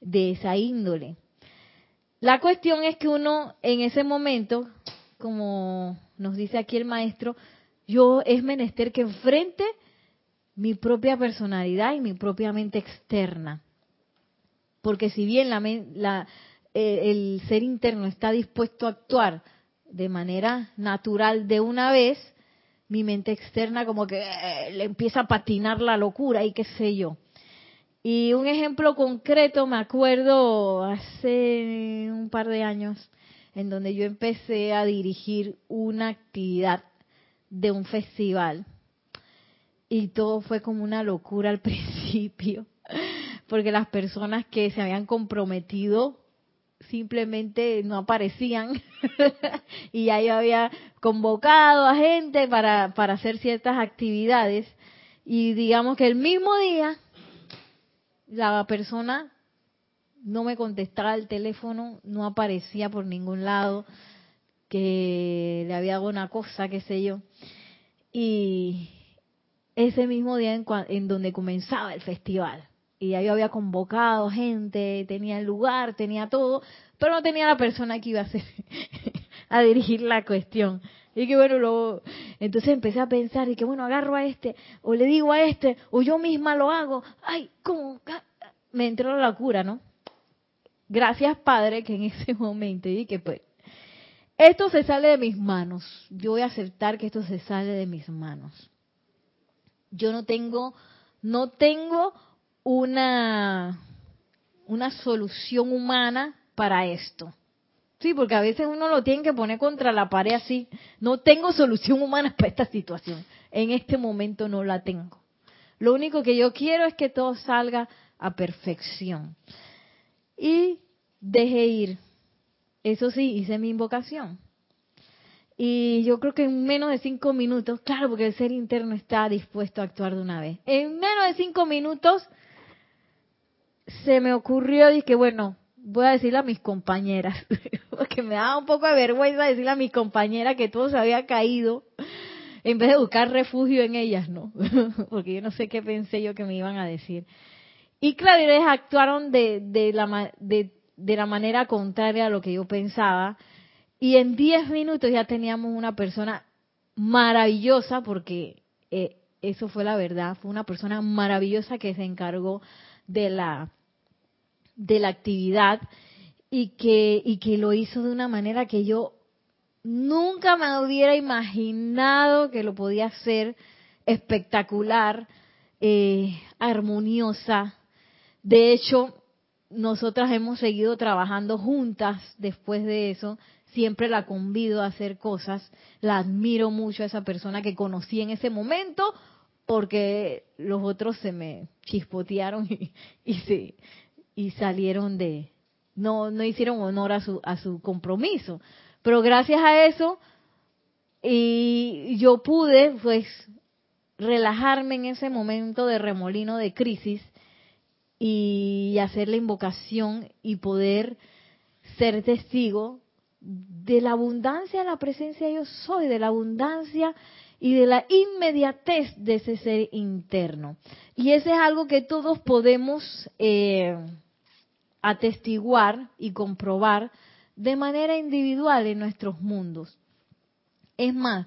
de esa índole. La cuestión es que uno en ese momento, como nos dice aquí el maestro, yo es menester que enfrente mi propia personalidad y mi propia mente externa. Porque si bien la, la, eh, el ser interno está dispuesto a actuar de manera natural de una vez, mi mente externa como que eh, le empieza a patinar la locura y qué sé yo. Y un ejemplo concreto, me acuerdo hace un par de años, en donde yo empecé a dirigir una actividad de un festival. Y todo fue como una locura al principio, porque las personas que se habían comprometido simplemente no aparecían y ahí había convocado a gente para, para hacer ciertas actividades y digamos que el mismo día la persona no me contestaba el teléfono, no aparecía por ningún lado, que le había dado una cosa, qué sé yo. Y ese mismo día en, en donde comenzaba el festival, y ahí había convocado gente, tenía el lugar, tenía todo, pero no tenía la persona que iba a hacer, a dirigir la cuestión. Y que bueno, luego, entonces empecé a pensar y que bueno, agarro a este, o le digo a este, o yo misma lo hago. Ay, ¿cómo? Me entró la locura, ¿no? Gracias, Padre, que en ese momento y que pues, esto se sale de mis manos. Yo voy a aceptar que esto se sale de mis manos. Yo no tengo, no tengo una, una solución humana para esto. Sí, porque a veces uno lo tiene que poner contra la pared así. No tengo solución humana para esta situación. En este momento no la tengo. Lo único que yo quiero es que todo salga a perfección. Y dejé ir. Eso sí, hice mi invocación. Y yo creo que en menos de cinco minutos, claro, porque el ser interno está dispuesto a actuar de una vez. En menos de cinco minutos se me ocurrió, dije, bueno, voy a decirle a mis compañeras, porque me da un poco de vergüenza decirle a mis compañeras que todo se había caído, en vez de buscar refugio en ellas, ¿no? porque yo no sé qué pensé yo que me iban a decir. Y claro, actuaron de, de, la, de, de la manera contraria a lo que yo pensaba, y en 10 minutos ya teníamos una persona maravillosa, porque eh, eso fue la verdad. Fue una persona maravillosa que se encargó de la, de la actividad y que, y que lo hizo de una manera que yo nunca me hubiera imaginado que lo podía hacer espectacular, eh, armoniosa. De hecho, nosotras hemos seguido trabajando juntas después de eso. Siempre la convido a hacer cosas. La admiro mucho a esa persona que conocí en ese momento porque los otros se me chispotearon y, y, se, y salieron de... No, no hicieron honor a su, a su compromiso. Pero gracias a eso, y yo pude, pues, relajarme en ese momento de remolino de crisis y hacer la invocación y poder ser testigo de la abundancia de la presencia yo soy, de la abundancia y de la inmediatez de ese ser interno. Y ese es algo que todos podemos eh, atestiguar y comprobar de manera individual en nuestros mundos. Es más,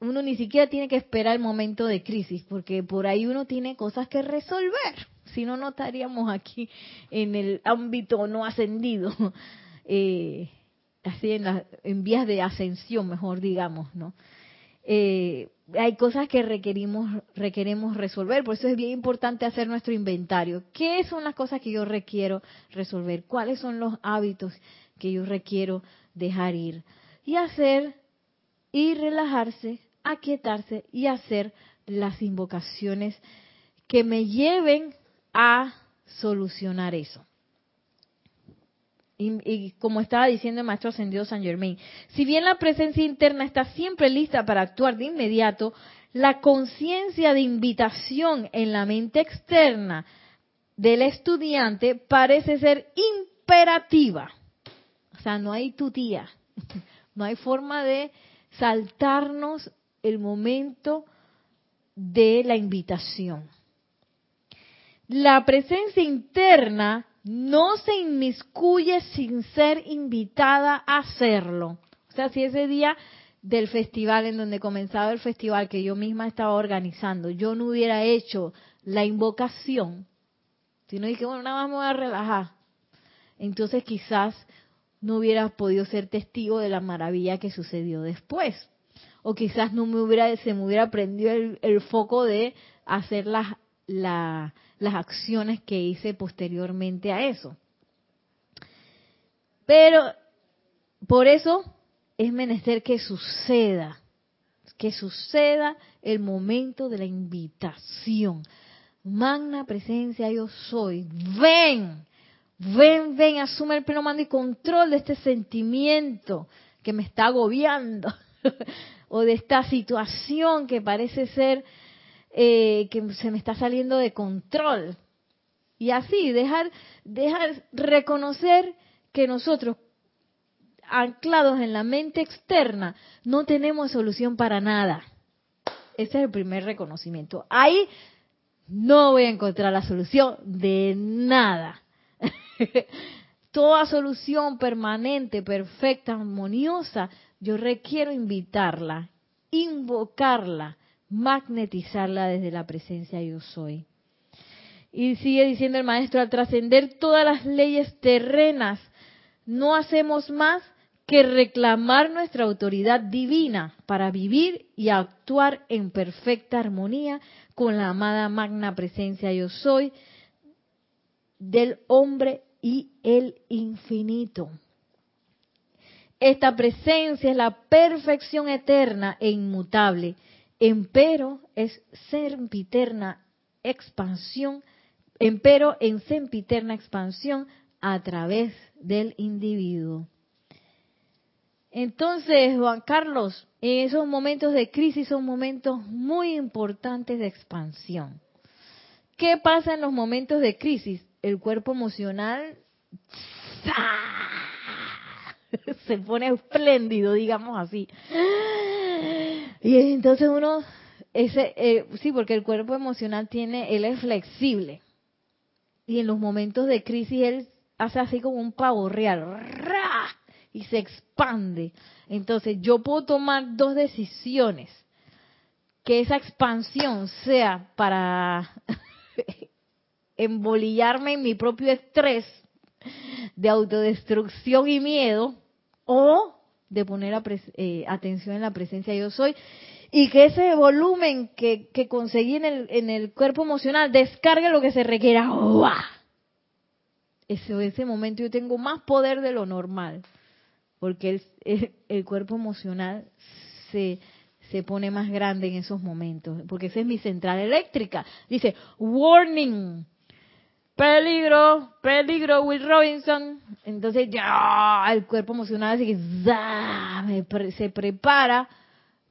uno ni siquiera tiene que esperar el momento de crisis, porque por ahí uno tiene cosas que resolver. Si no, no estaríamos aquí en el ámbito no ascendido, eh, así en, en vías de ascensión, mejor digamos, ¿no? Eh, hay cosas que requerimos, requeremos resolver, por eso es bien importante hacer nuestro inventario. ¿Qué son las cosas que yo requiero resolver? ¿Cuáles son los hábitos que yo requiero dejar ir? Y hacer y relajarse, aquietarse y hacer las invocaciones que me lleven a solucionar eso. Y, como estaba diciendo el maestro ascendido San Germain, si bien la presencia interna está siempre lista para actuar de inmediato, la conciencia de invitación en la mente externa del estudiante parece ser imperativa. O sea, no hay tutía, no hay forma de saltarnos el momento de la invitación. La presencia interna no se inmiscuye sin ser invitada a hacerlo. O sea, si ese día del festival, en donde comenzaba el festival que yo misma estaba organizando, yo no hubiera hecho la invocación, sino dije, bueno, nada más me voy a relajar, entonces quizás no hubiera podido ser testigo de la maravilla que sucedió después. O quizás no me hubiera, se me hubiera prendido el, foco de hacer las, la, las acciones que hice posteriormente a eso. Pero por eso es menester que suceda, que suceda el momento de la invitación. Magna presencia yo soy. Ven, ven, ven, asume el pleno mando y control de este sentimiento que me está agobiando o de esta situación que parece ser eh, que se me está saliendo de control. Y así, dejar, dejar reconocer que nosotros, anclados en la mente externa, no tenemos solución para nada. Ese es el primer reconocimiento. Ahí no voy a encontrar la solución de nada. Toda solución permanente, perfecta, armoniosa, yo requiero invitarla, invocarla, magnetizarla desde la presencia yo soy. Y sigue diciendo el maestro, al trascender todas las leyes terrenas, no hacemos más que reclamar nuestra autoridad divina para vivir y actuar en perfecta armonía con la amada magna presencia yo soy del hombre y el infinito. Esta presencia es la perfección eterna e inmutable empero es sempiterna expansión, empero en sempiterna expansión a través del individuo. Entonces, Juan Carlos, en esos momentos de crisis son momentos muy importantes de expansión. ¿Qué pasa en los momentos de crisis? El cuerpo emocional se pone espléndido, digamos así. Y entonces uno, ese, eh, sí, porque el cuerpo emocional tiene, él es flexible. Y en los momentos de crisis él hace así como un pavo real, y se expande. Entonces yo puedo tomar dos decisiones. que esa expansión sea para embolillarme en mi propio estrés de autodestrucción y miedo o de poner eh, atención en la presencia yo soy y que ese volumen que, que conseguí en el, en el, cuerpo emocional descargue lo que se requiera. Ese, ese momento yo tengo más poder de lo normal, porque el, el, cuerpo emocional se, se pone más grande en esos momentos, porque esa es mi central eléctrica. Dice, warning, peligro, peligro, Will Robinson. Entonces ya el cuerpo emocional así que se prepara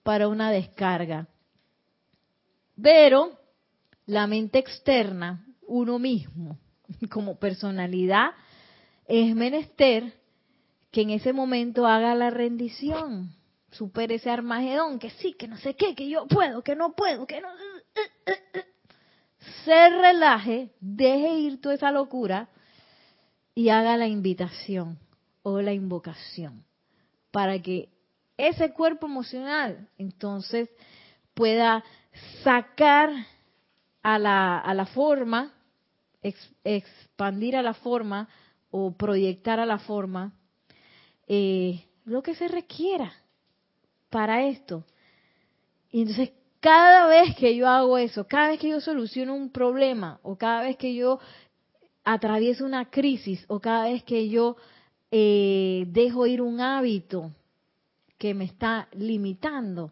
para una descarga. Pero la mente externa, uno mismo, como personalidad, es menester que en ese momento haga la rendición, supere ese armagedón, que sí, que no sé qué, que yo puedo, que no puedo, que no... Se relaje, deje ir toda esa locura y haga la invitación o la invocación para que ese cuerpo emocional entonces pueda sacar a la, a la forma, expandir a la forma o proyectar a la forma eh, lo que se requiera para esto. Y entonces cada vez que yo hago eso, cada vez que yo soluciono un problema o cada vez que yo atravieso una crisis o cada vez que yo eh, dejo ir un hábito que me está limitando.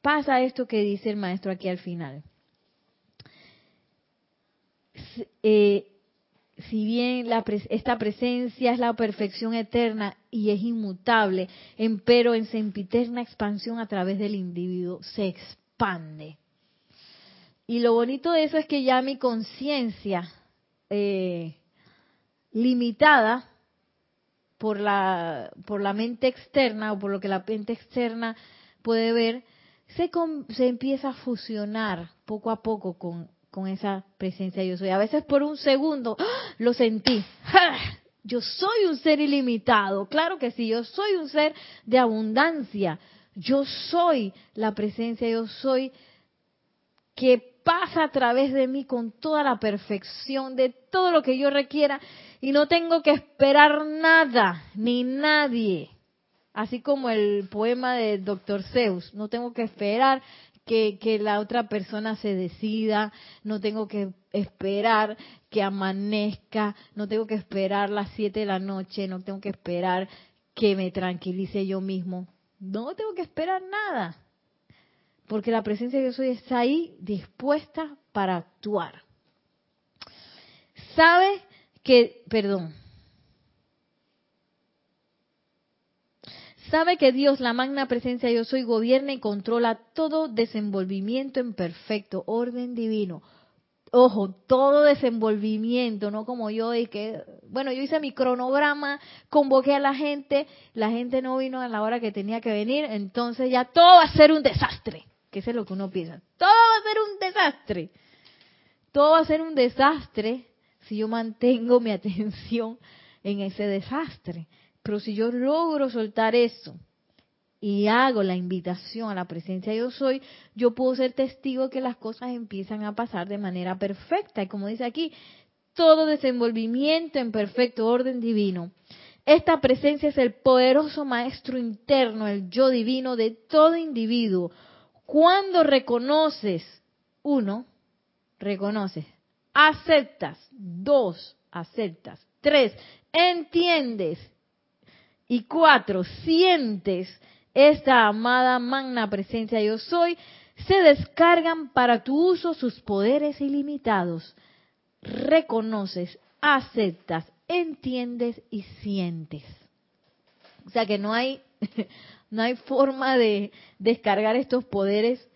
Pasa esto que dice el maestro aquí al final. Eh, si bien esta presencia es la perfección eterna y es inmutable, empero en sempiterna expansión a través del individuo se expande. Y lo bonito de eso es que ya mi conciencia eh, limitada por la, por la mente externa o por lo que la mente externa puede ver, se, se empieza a fusionar poco a poco con, con esa presencia yo soy. A veces por un segundo ¡ah! lo sentí. Yo soy un ser ilimitado. Claro que sí, yo soy un ser de abundancia. Yo soy la presencia, yo soy que pasa a través de mí con toda la perfección de todo lo que yo requiera y no tengo que esperar nada ni nadie. Así como el poema de Dr. Zeus, no tengo que esperar que, que, la otra persona se decida, no tengo que esperar que amanezca, no tengo que esperar las siete de la noche, no tengo que esperar que me tranquilice yo mismo. No tengo que esperar nada porque la presencia de Dios está ahí dispuesta para actuar. Sabe que, perdón, sabe que Dios, la magna presencia de Yo soy, gobierna y controla todo desenvolvimiento en perfecto orden divino. Ojo, todo desenvolvimiento, no como yo y que, bueno, yo hice mi cronograma, convoqué a la gente, la gente no vino a la hora que tenía que venir, entonces ya todo va a ser un desastre que eso es lo que uno piensa. Todo va a ser un desastre. Todo va a ser un desastre si yo mantengo mi atención en ese desastre. Pero si yo logro soltar eso y hago la invitación a la presencia yo soy, yo puedo ser testigo que las cosas empiezan a pasar de manera perfecta. Y como dice aquí, todo desenvolvimiento en perfecto orden divino. Esta presencia es el poderoso maestro interno, el yo divino de todo individuo, cuando reconoces, uno, reconoces, aceptas, dos, aceptas, tres, entiendes y cuatro, sientes esta amada magna presencia yo soy, se descargan para tu uso sus poderes ilimitados. Reconoces, aceptas, entiendes y sientes. O sea que no hay No hay forma de descargar estos poderes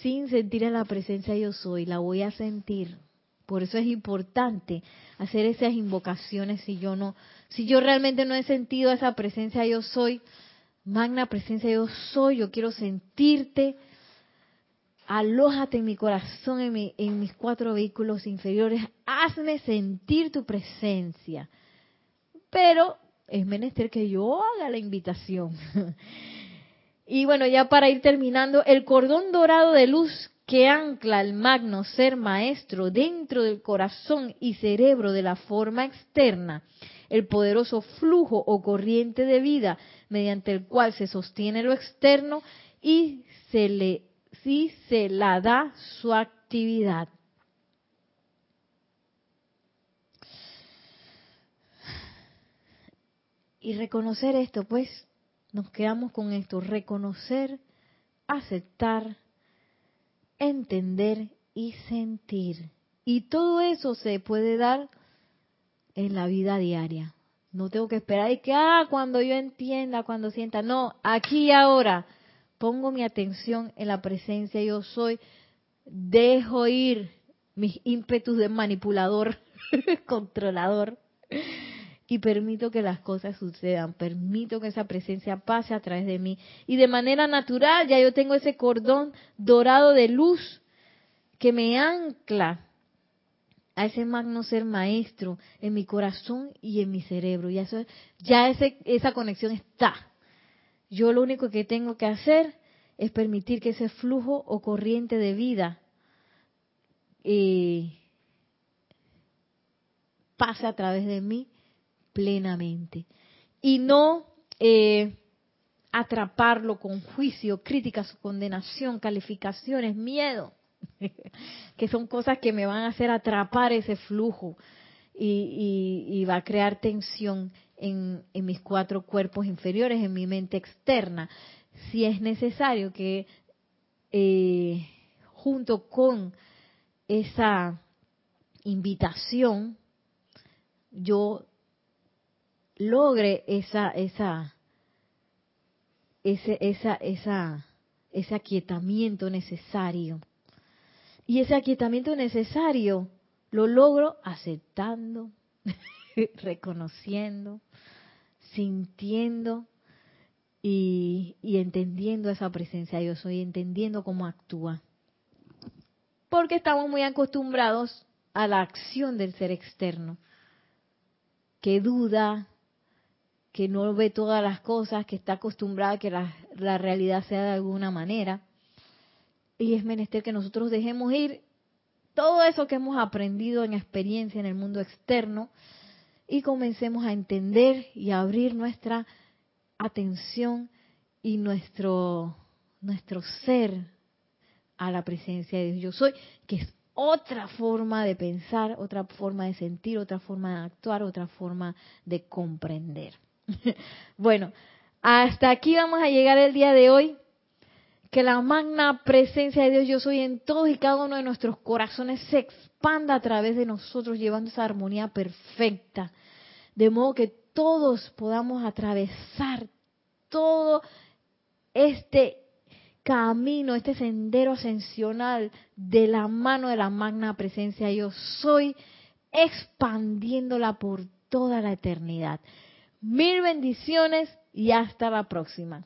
sin sentir en la presencia yo soy. La voy a sentir. Por eso es importante hacer esas invocaciones si yo no, si yo realmente no he sentido esa presencia yo soy, magna presencia yo soy, yo quiero sentirte. Alójate en mi corazón, en, en mis cuatro vehículos inferiores. Hazme sentir tu presencia. Pero es menester que yo haga la invitación. Y bueno, ya para ir terminando, el cordón dorado de luz que ancla el magno ser maestro dentro del corazón y cerebro de la forma externa, el poderoso flujo o corriente de vida mediante el cual se sostiene lo externo y se le si se la da su actividad. Y reconocer esto, pues nos quedamos con esto, reconocer, aceptar, entender y sentir. Y todo eso se puede dar en la vida diaria. No tengo que esperar y que, ah, cuando yo entienda, cuando sienta. No, aquí y ahora pongo mi atención en la presencia yo soy, dejo ir mis ímpetus de manipulador, controlador, y permito que las cosas sucedan, permito que esa presencia pase a través de mí. Y de manera natural ya yo tengo ese cordón dorado de luz que me ancla a ese magno ser maestro en mi corazón y en mi cerebro. Y eso, ya ese, esa conexión está. Yo lo único que tengo que hacer es permitir que ese flujo o corriente de vida eh, pase a través de mí plenamente. Y no eh, atraparlo con juicio, críticas, condenación, calificaciones, miedo, que son cosas que me van a hacer atrapar ese flujo y va a crear tensión en, mis cuatro cuerpos inferiores, en mi mente externa. Si es necesario que eh, junto con esa invitación yo logre esa esa ese esa esa ese aquietamiento necesario y ese aquietamiento necesario lo logro aceptando reconociendo sintiendo y, entendiendo esa presencia yo soy, entendiendo cómo actúa. Porque estamos muy acostumbrados a la acción del ser externo, que duda, que no ve todas las cosas, que está acostumbrada a que la, la realidad sea de alguna manera. Y es menester que nosotros dejemos ir todo eso que hemos aprendido en experiencia en el mundo externo y comencemos a entender y a abrir nuestra atención y nuestro, nuestro ser a la presencia de Dios. Yo soy, que es otra forma de pensar, otra forma de sentir, otra forma de actuar, otra forma de comprender. bueno, hasta aquí vamos a llegar el día de hoy. Que la magna presencia de Dios yo soy en todos y cada uno de nuestros corazones se expanda a través de nosotros, llevando esa armonía perfecta, de modo que todos podamos atravesar todo este camino, este sendero ascensional de la mano de la magna presencia yo soy, expandiéndola por toda la eternidad. Mil bendiciones y hasta la próxima.